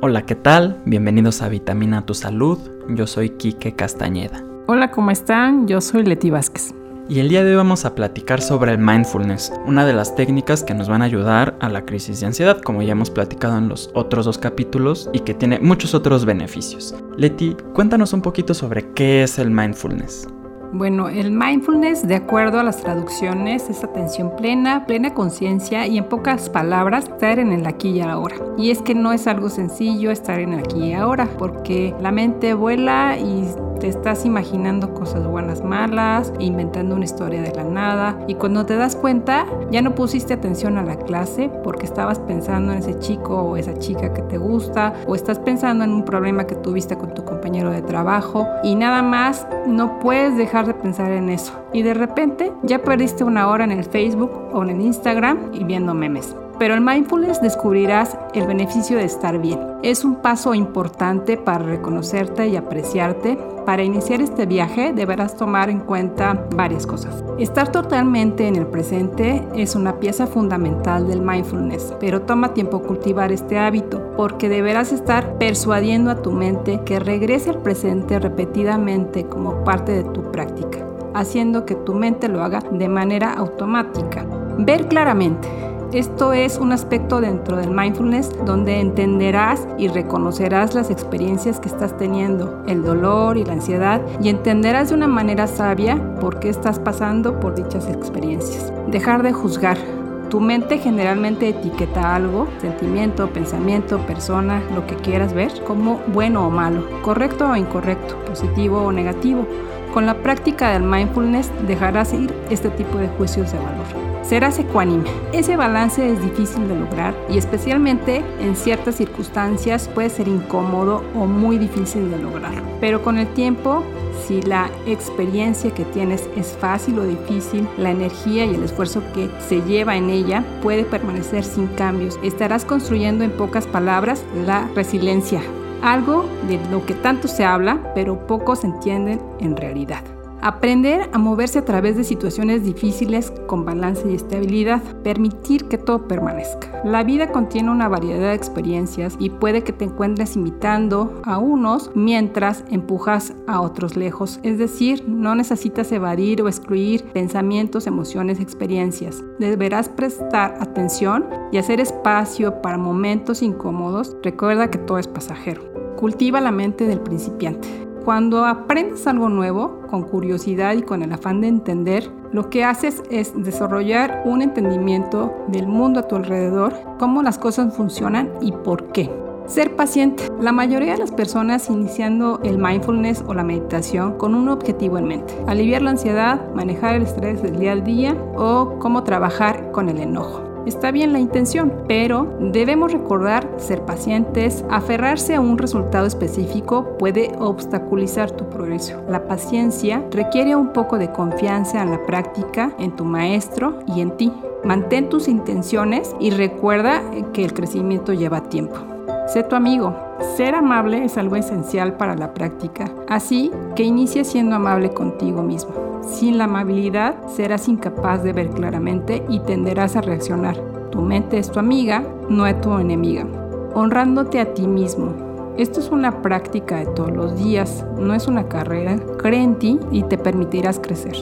Hola, ¿qué tal? Bienvenidos a Vitamina Tu Salud. Yo soy Quique Castañeda. Hola, ¿cómo están? Yo soy Leti Vázquez. Y el día de hoy vamos a platicar sobre el mindfulness, una de las técnicas que nos van a ayudar a la crisis de ansiedad, como ya hemos platicado en los otros dos capítulos y que tiene muchos otros beneficios. Leti, cuéntanos un poquito sobre qué es el mindfulness. Bueno, el mindfulness, de acuerdo a las traducciones, es atención plena, plena conciencia y en pocas palabras, estar en el aquí y ahora. Y es que no es algo sencillo estar en el aquí y ahora, porque la mente vuela y te estás imaginando cosas buenas, malas, inventando una historia de la nada y cuando te das cuenta ya no pusiste atención a la clase porque estabas pensando en ese chico o esa chica que te gusta o estás pensando en un problema que tuviste con tu compañero de trabajo y nada más no puedes dejar de pensar en eso y de repente ya perdiste una hora en el Facebook o en el Instagram y viendo memes. Pero en mindfulness descubrirás el beneficio de estar bien. Es un paso importante para reconocerte y apreciarte. Para iniciar este viaje deberás tomar en cuenta varias cosas. Estar totalmente en el presente es una pieza fundamental del mindfulness, pero toma tiempo cultivar este hábito porque deberás estar persuadiendo a tu mente que regrese al presente repetidamente como parte de tu práctica, haciendo que tu mente lo haga de manera automática. Ver claramente esto es un aspecto dentro del mindfulness donde entenderás y reconocerás las experiencias que estás teniendo, el dolor y la ansiedad, y entenderás de una manera sabia por qué estás pasando por dichas experiencias. Dejar de juzgar. Tu mente generalmente etiqueta algo, sentimiento, pensamiento, persona, lo que quieras ver, como bueno o malo, correcto o incorrecto, positivo o negativo. Con la práctica del mindfulness dejarás ir este tipo de juicios de valor. Serás ecuánime. Ese balance es difícil de lograr y especialmente en ciertas circunstancias puede ser incómodo o muy difícil de lograr. Pero con el tiempo, si la experiencia que tienes es fácil o difícil, la energía y el esfuerzo que se lleva en ella puede permanecer sin cambios. Estarás construyendo en pocas palabras la resiliencia, algo de lo que tanto se habla, pero pocos entienden en realidad. Aprender a moverse a través de situaciones difíciles con balance y estabilidad. Permitir que todo permanezca. La vida contiene una variedad de experiencias y puede que te encuentres imitando a unos mientras empujas a otros lejos. Es decir, no necesitas evadir o excluir pensamientos, emociones, experiencias. Deberás prestar atención y hacer espacio para momentos incómodos. Recuerda que todo es pasajero. Cultiva la mente del principiante. Cuando aprendes algo nuevo, con curiosidad y con el afán de entender, lo que haces es desarrollar un entendimiento del mundo a tu alrededor, cómo las cosas funcionan y por qué. Ser paciente. La mayoría de las personas iniciando el mindfulness o la meditación con un objetivo en mente. Aliviar la ansiedad, manejar el estrés del día al día o cómo trabajar con el enojo. Está bien la intención, pero debemos recordar ser pacientes, aferrarse a un resultado específico puede obstaculizar tu progreso. La paciencia requiere un poco de confianza en la práctica, en tu maestro y en ti. Mantén tus intenciones y recuerda que el crecimiento lleva tiempo. Sé tu amigo. Ser amable es algo esencial para la práctica, así que inicia siendo amable contigo mismo. Sin la amabilidad serás incapaz de ver claramente y tenderás a reaccionar. Tu mente es tu amiga, no es tu enemiga. Honrándote a ti mismo. Esto es una práctica de todos los días, no es una carrera. Cree en ti y te permitirás crecer.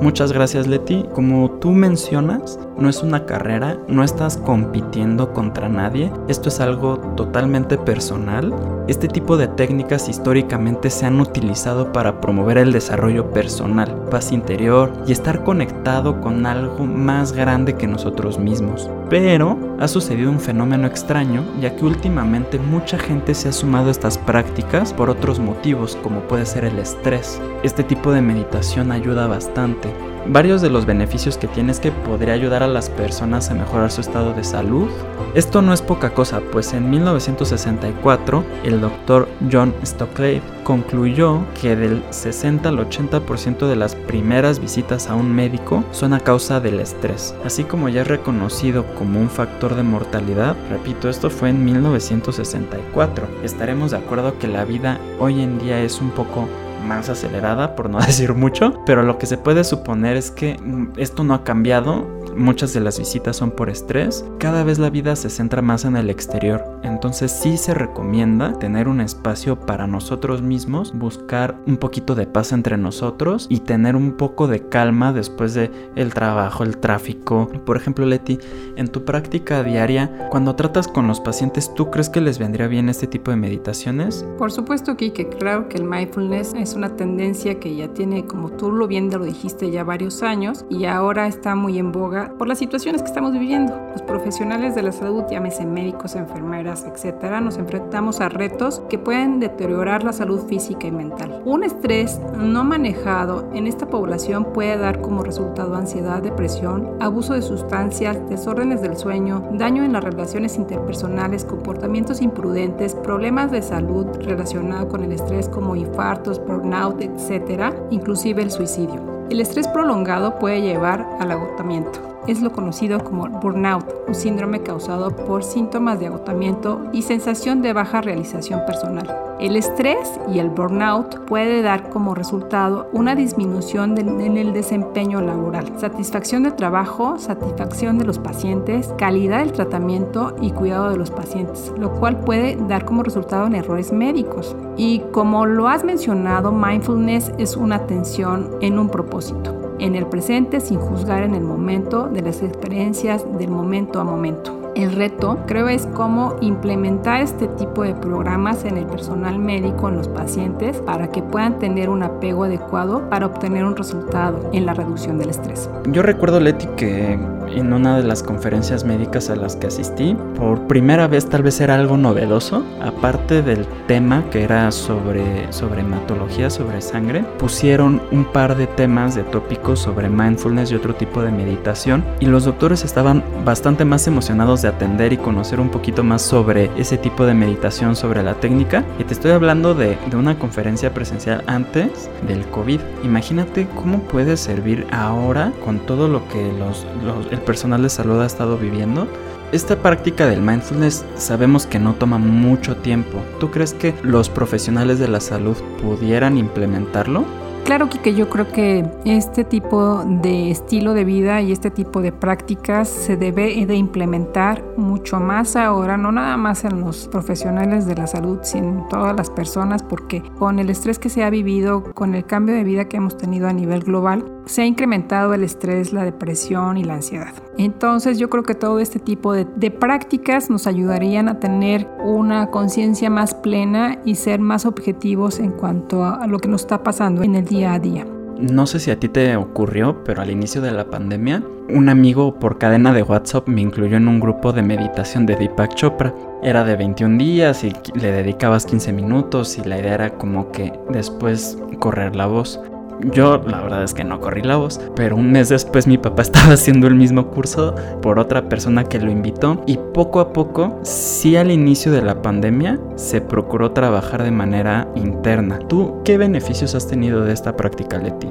Muchas gracias Leti. Como tú mencionas, no es una carrera, no estás compitiendo contra nadie, esto es algo totalmente personal. Este tipo de técnicas históricamente se han utilizado para promover el desarrollo personal, paz interior y estar conectado con algo más grande que nosotros mismos. Pero ha sucedido un fenómeno extraño, ya que últimamente mucha gente se ha sumado a estas prácticas por otros motivos, como puede ser el estrés. Este tipo de meditación ayuda bastante Varios de los beneficios que tiene es que podría ayudar a las personas a mejorar su estado de salud. Esto no es poca cosa, pues en 1964 el doctor John Stockley concluyó que del 60 al 80% de las primeras visitas a un médico son a causa del estrés, así como ya es reconocido como un factor de mortalidad. Repito, esto fue en 1964. Estaremos de acuerdo que la vida hoy en día es un poco más acelerada, por no decir mucho, pero lo que se puede suponer es que mm, esto no ha cambiado, muchas de las visitas son por estrés, cada vez la vida se centra más en el exterior, entonces sí se recomienda tener un espacio para nosotros mismos, buscar un poquito de paz entre nosotros y tener un poco de calma después de el trabajo, el tráfico. Por ejemplo, Leti, en tu práctica diaria, cuando tratas con los pacientes, ¿tú crees que les vendría bien este tipo de meditaciones? Por supuesto, Kike, claro que el mindfulness es una tendencia que ya tiene, como tú lo bien lo dijiste, ya varios años y ahora está muy en boga por las situaciones que estamos viviendo. Los profesionales de la salud, llámese médicos, enfermeras, etcétera, nos enfrentamos a retos que pueden deteriorar la salud física y mental. Un estrés no manejado en esta población puede dar como resultado ansiedad, depresión, abuso de sustancias, desórdenes del sueño, daño en las relaciones interpersonales, comportamientos imprudentes, problemas de salud relacionados con el estrés como infartos, burnout, etcétera, inclusive el suicidio. El estrés prolongado puede llevar al agotamiento es lo conocido como burnout, un síndrome causado por síntomas de agotamiento y sensación de baja realización personal. El estrés y el burnout puede dar como resultado una disminución en el desempeño laboral, satisfacción de trabajo, satisfacción de los pacientes, calidad del tratamiento y cuidado de los pacientes, lo cual puede dar como resultado en errores médicos. Y como lo has mencionado, mindfulness es una atención en un propósito en el presente sin juzgar en el momento de las experiencias del momento a momento. El reto, creo, es cómo implementar este tipo de programas en el personal médico, en los pacientes, para que puedan tener un apego adecuado para obtener un resultado en la reducción del estrés. Yo recuerdo, Leti, que en una de las conferencias médicas a las que asistí, por primera vez tal vez era algo novedoso, aparte del tema que era sobre, sobre hematología, sobre sangre, pusieron un par de temas de tópicos sobre mindfulness y otro tipo de meditación, y los doctores estaban bastante más emocionados atender y conocer un poquito más sobre ese tipo de meditación, sobre la técnica. Y te estoy hablando de, una conferencia presencial antes del COVID. Imagínate cómo puede servir ahora con todo lo que los, el personal de salud ha estado viviendo. Esta práctica del mindfulness sabemos que no toma mucho tiempo. ¿Tú crees que los profesionales de la salud pudieran implementarlo? Claro que yo creo que este tipo de estilo de vida y este tipo de prácticas se debe de implementar mucho más ahora, no nada más en los profesionales de la salud, sino en todas las personas, porque con el estrés que se ha vivido, con el cambio de vida que hemos tenido a nivel global, se ha incrementado el estrés, la depresión y la ansiedad. Entonces yo creo que todo este tipo de, prácticas nos ayudarían a tener una conciencia más plena y ser más objetivos en cuanto a lo que nos está pasando en el día a día. No sé si a ti te ocurrió, pero al inicio de la pandemia, un amigo por cadena de WhatsApp me incluyó en un grupo de meditación de Deepak Chopra. Era de 21 días y le dedicabas 15 minutos y la idea era como que después correr la voz. Yo la verdad es que no corrí la voz, pero un mes después mi papá estaba haciendo el mismo curso por otra persona que lo invitó y poco a poco, sí al inicio de la pandemia, se procuró trabajar de manera interna. ¿Tú qué beneficios has tenido de esta práctica, Leti?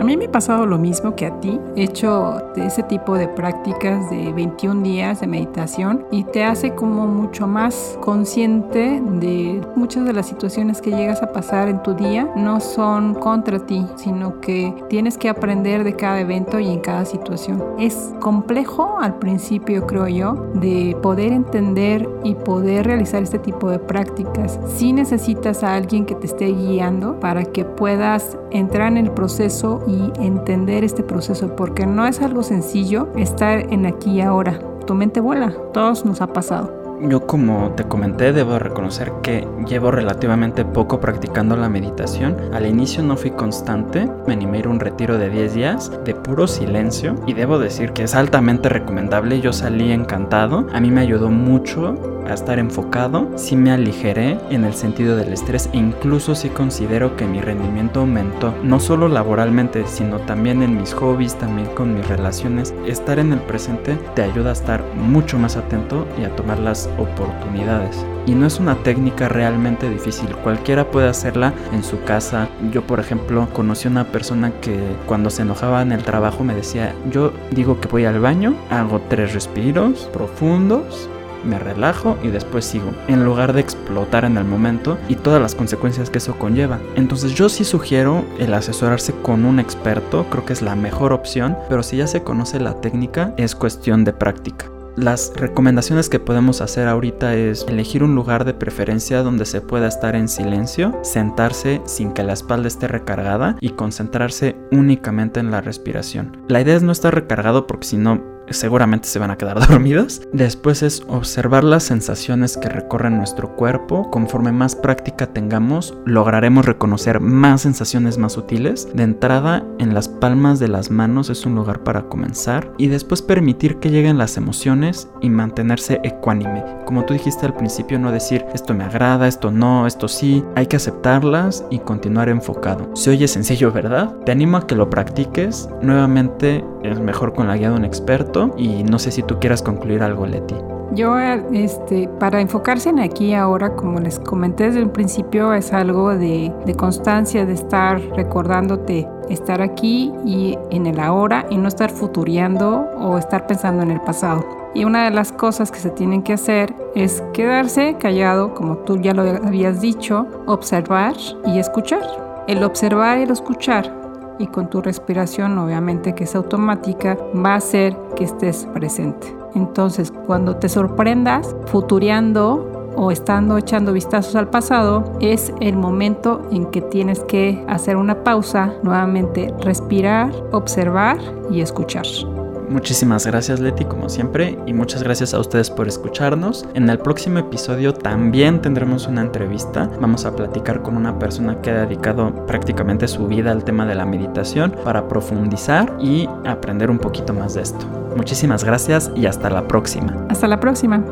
A mí me ha pasado lo mismo que a ti. He hecho ese tipo de prácticas de 21 días de meditación y te hace como mucho más consciente de muchas de las situaciones que llegas a pasar en tu día. No son contra ti, sino que tienes que aprender de cada evento y en cada situación. Es complejo al principio, creo yo, de poder entender y poder realizar este tipo de prácticas. Si necesitas a alguien que te esté guiando para que puedas entrar en el proceso y entender este proceso, porque no es algo sencillo estar en aquí y ahora. Tu mente vuela, todos nos ha pasado. Yo como te comenté, debo reconocer que llevo relativamente poco practicando la meditación. Al inicio no fui constante, me animé a ir un retiro de 10 días de puro silencio y debo decir que es altamente recomendable, yo salí encantado, a mí me ayudó mucho a estar enfocado, sí me aligeré en el sentido del estrés e incluso sí considero que mi rendimiento aumentó, no solo laboralmente, sino también en mis hobbies, también con mis relaciones. Estar en el presente te ayuda a estar mucho más atento y a tomar las oportunidades. Y no es una técnica realmente difícil, cualquiera puede hacerla en su casa. Yo, por ejemplo, conocí a una persona que cuando se enojaba en el trabajo me decía, yo digo que voy al baño, hago tres respiros profundos me relajo y después sigo, en lugar de explotar en el momento y todas las consecuencias que eso conlleva. Entonces yo sí sugiero el asesorarse con un experto, creo que es la mejor opción, pero si ya se conoce la técnica es cuestión de práctica. Las recomendaciones que podemos hacer ahorita es elegir un lugar de preferencia donde se pueda estar en silencio, sentarse sin que la espalda esté recargada y concentrarse únicamente en la respiración. La idea es no estar recargado porque si no seguramente se van a quedar dormidos. Después es observar las sensaciones que recorren nuestro cuerpo. Conforme más práctica tengamos, lograremos reconocer más sensaciones más sutiles. De entrada, en las palmas de las manos es un lugar para comenzar y después permitir que lleguen las emociones y mantenerse ecuánime. Como tú dijiste al principio, no decir esto me agrada, esto no, esto sí. Hay que aceptarlas y continuar enfocado. Se oye sencillo, ¿verdad? Te animo a que lo practiques. Nuevamente es mejor con la guía de un experto y no sé si tú quieras concluir algo, Leti. Yo, este, para enfocarse en aquí ahora, como les comenté desde el principio, es algo de, constancia, de estar recordándote estar aquí y en el ahora y no estar futureando o estar pensando en el pasado. Y una de las cosas que se tienen que hacer es quedarse callado, como tú ya lo habías dicho, observar y escuchar. El observar y el escuchar y con tu respiración, obviamente que es automática, va a hacer que estés presente. Entonces, cuando te sorprendas futureando o estando echando vistazos al pasado, es el momento en que tienes que hacer una pausa, nuevamente respirar, observar y escuchar. Muchísimas gracias Leti como siempre y muchas gracias a ustedes por escucharnos. En el próximo episodio también tendremos una entrevista. Vamos a platicar con una persona que ha dedicado prácticamente su vida al tema de la meditación para profundizar y aprender un poquito más de esto. Muchísimas gracias y hasta la próxima. Hasta la próxima.